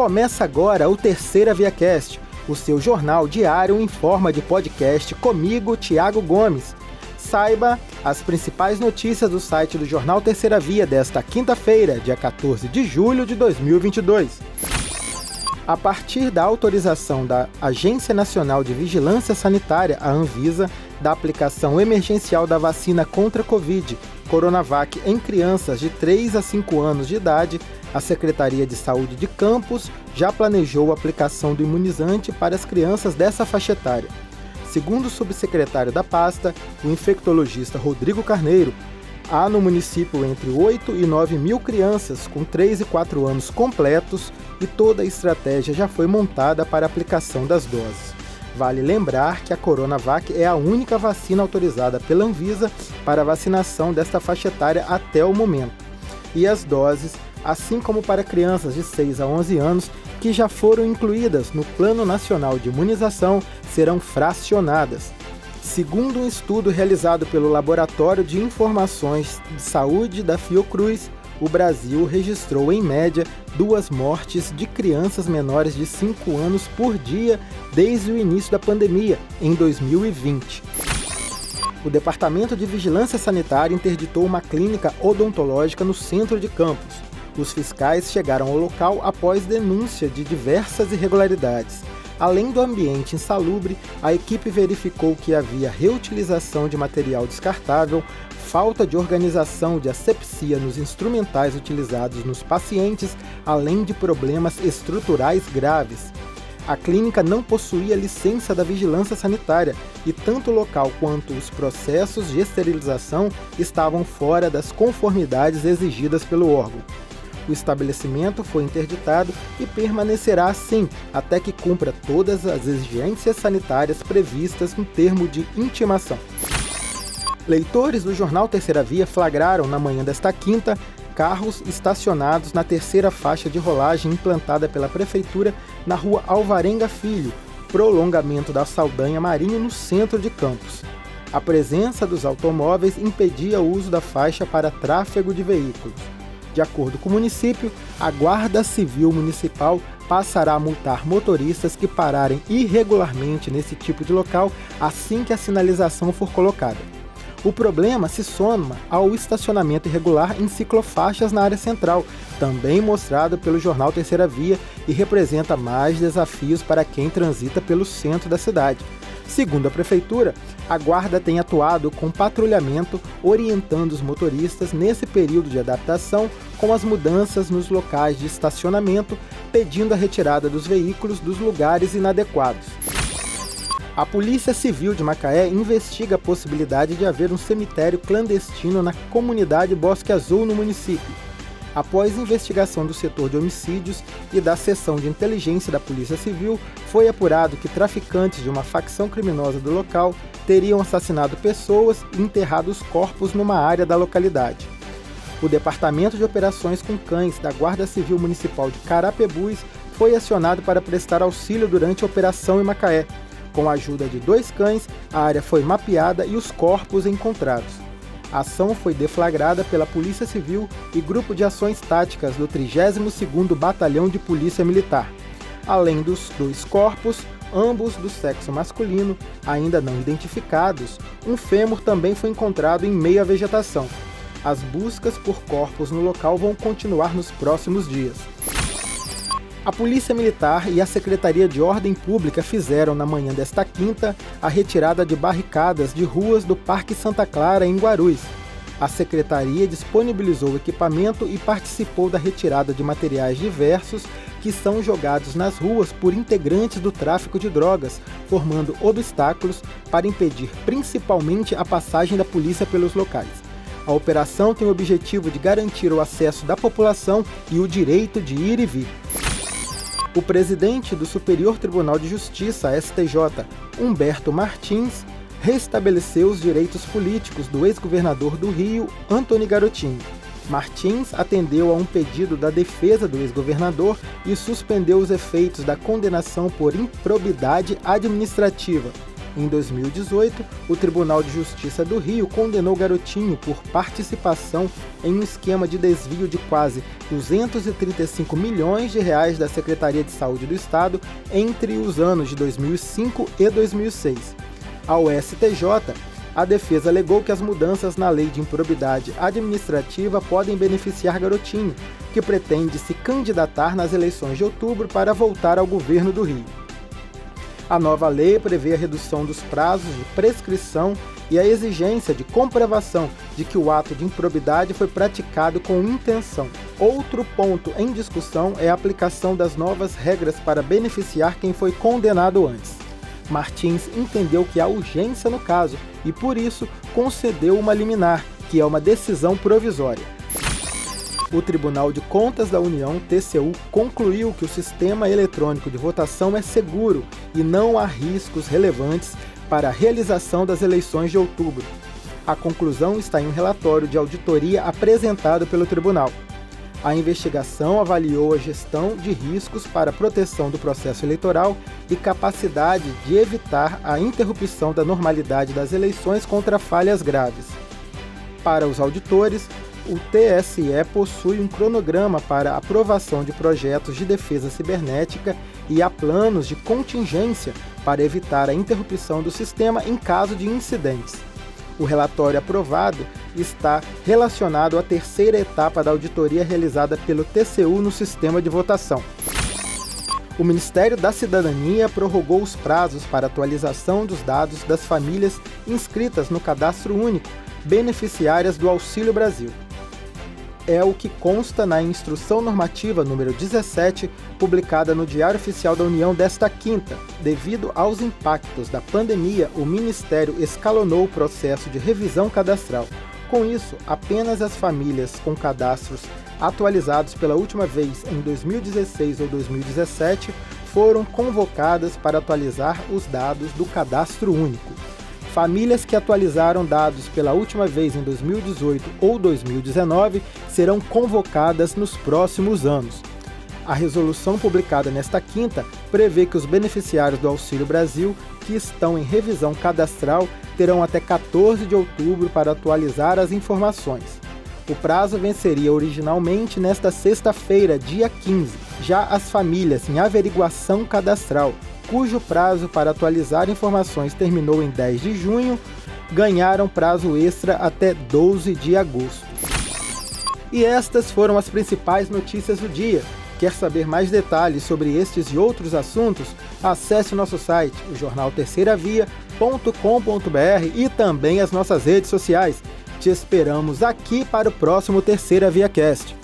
Começa agora o Terceira Via Cast, o seu jornal diário em forma de podcast comigo, Tiago Gomes. Saiba as principais notícias do site do Jornal Terceira Via desta quinta-feira, dia 14 de julho de 2022. A partir da autorização da Agência Nacional de Vigilância Sanitária, a Anvisa, da aplicação emergencial da vacina contra a Covid, Coronavac, em crianças de 3 a 5 anos de idade, a Secretaria de Saúde de Campos já planejou a aplicação do imunizante para as crianças dessa faixa etária. Segundo o subsecretário da pasta, o infectologista Rodrigo Carneiro, há no município entre 8 e 9 mil crianças com 3 e 4 anos completos e toda a estratégia já foi montada para a aplicação das doses. Vale lembrar que a Coronavac é a única vacina autorizada pela Anvisa para vacinação desta faixa etária até o momento. E as doses assim como para crianças de 6 a 11 anos que já foram incluídas no Plano Nacional de Imunização, serão fracionadas. Segundo um estudo realizado pelo Laboratório de Informações de Saúde da Fiocruz, o Brasil registrou em média duas mortes de crianças menores de 5 anos por dia desde o início da pandemia, em 2020. O Departamento de Vigilância Sanitária interditou uma clínica odontológica no centro de Campos. Os fiscais chegaram ao local após denúncia de diversas irregularidades. Além do ambiente insalubre, a equipe verificou que havia reutilização de material descartável, falta de organização de asepsia nos instrumentais utilizados nos pacientes, além de problemas estruturais graves. A clínica não possuía licença da vigilância sanitária e tanto o local quanto os processos de esterilização estavam fora das conformidades exigidas pelo órgão. O estabelecimento foi interditado e permanecerá assim até que cumpra todas as exigências sanitárias previstas no termo de intimação. Leitores do jornal Terceira Via flagraram na manhã desta quinta carros estacionados na terceira faixa de rolagem implantada pela prefeitura na rua Alvarenga Filho, prolongamento da Saldanha Marinho no centro de Campos. A presença dos automóveis impedia o uso da faixa para tráfego de veículos. De acordo com o município, a Guarda Civil Municipal passará a multar motoristas que pararem irregularmente nesse tipo de local assim que a sinalização for colocada. O problema se soma ao estacionamento irregular em ciclofaixas na área central, também mostrado pelo jornal Terceira Via e representa mais desafios para quem transita pelo centro da cidade. Segundo a Prefeitura, a Guarda tem atuado com patrulhamento, orientando os motoristas nesse período de adaptação com as mudanças nos locais de estacionamento, pedindo a retirada dos veículos dos lugares inadequados. A Polícia Civil de Macaé investiga a possibilidade de haver um cemitério clandestino na comunidade Bosque Azul no município após investigação do setor de homicídios e da seção de inteligência da Polícia Civil, foi apurado que traficantes de uma facção criminosa do local teriam assassinado pessoas e enterrado os corpos numa área da localidade. O Departamento de Operações com Cães da Guarda Civil Municipal de Carapebus foi acionado para prestar auxílio durante a operação em Macaé. Com a ajuda de dois cães, a área foi mapeada e os corpos encontrados. A ação foi deflagrada pela Polícia Civil e Grupo de Ações Táticas do 32º Batalhão de Polícia Militar. Além dos dois corpos, ambos do sexo masculino, ainda não identificados, um fêmur também foi encontrado em meio à vegetação. As buscas por corpos no local vão continuar nos próximos dias. A Polícia Militar e a Secretaria de Ordem Pública fizeram, na manhã desta quinta, a retirada de barricadas de ruas do Parque Santa Clara, em Guarulhos. A Secretaria disponibilizou equipamento e participou da retirada de materiais diversos que são jogados nas ruas por integrantes do tráfico de drogas, formando obstáculos para impedir principalmente a passagem da polícia pelos locais. A operação tem o objetivo de garantir o acesso da população e o direito de ir e vir. O presidente do Superior Tribunal de Justiça, STJ, Humberto Martins, restabeleceu os direitos políticos do ex-governador do Rio, Antony Garotinho. Martins atendeu a um pedido da defesa do ex-governador e suspendeu os efeitos da condenação por improbidade administrativa. Em 2018, o Tribunal de Justiça do Rio condenou Garotinho por participação em um esquema de desvio de quase 235 milhões de reais da Secretaria de Saúde do Estado entre os anos de 2005 e 2006. Ao STJ, a defesa alegou que as mudanças na lei de improbidade administrativa podem beneficiar Garotinho, que pretende se candidatar nas eleições de outubro para voltar ao governo do Rio. A nova lei prevê a redução dos prazos de prescrição e a exigência de comprovação de que o ato de improbidade foi praticado com intenção. Outro ponto em discussão é a aplicação das novas regras para beneficiar quem foi condenado antes. Martins entendeu que há urgência no caso e, por isso, concedeu uma liminar, que é uma decisão provisória o Tribunal de Contas da União, TCU, concluiu que o sistema eletrônico de votação é seguro e não há riscos relevantes para a realização das eleições de outubro. A conclusão está em um relatório de auditoria apresentado pelo tribunal. A investigação avaliou a gestão de riscos para a proteção do processo eleitoral e capacidade de evitar a interrupção da normalidade das eleições contra falhas graves. Para os auditores, o TSE possui um cronograma para aprovação de projetos de defesa cibernética e há planos de contingência para evitar a interrupção do sistema em caso de incidentes. O relatório aprovado está relacionado à terceira etapa da auditoria realizada pelo TCU no sistema de votação. O Ministério da Cidadania prorrogou os prazos para atualização dos dados das famílias inscritas no Cadastro Único, beneficiárias do Auxílio Brasil é o que consta na Instrução Normativa número 17, publicada no Diário Oficial da União desta quinta. Devido aos impactos da pandemia, o Ministério escalonou o processo de revisão cadastral. Com isso, apenas as famílias com cadastros atualizados pela última vez em 2016 ou 2017 foram convocadas para atualizar os dados do Cadastro Único. Famílias que atualizaram dados pela última vez em 2018 ou 2019 serão convocadas nos próximos anos. A resolução publicada nesta quinta prevê que os beneficiários do Auxílio Brasil que estão em revisão cadastral terão até 14 de outubro para atualizar as informações. O prazo venceria originalmente nesta sexta-feira, dia 15. Já as famílias em averiguação cadastral cujo prazo para atualizar informações terminou em 10 de junho, ganharam prazo extra até 12 de agosto. E estas foram as principais notícias do dia. Quer saber mais detalhes sobre estes e outros assuntos? Acesse nosso site, o jornal e também as nossas redes sociais. Te esperamos aqui para o próximo Terceira Via Cast.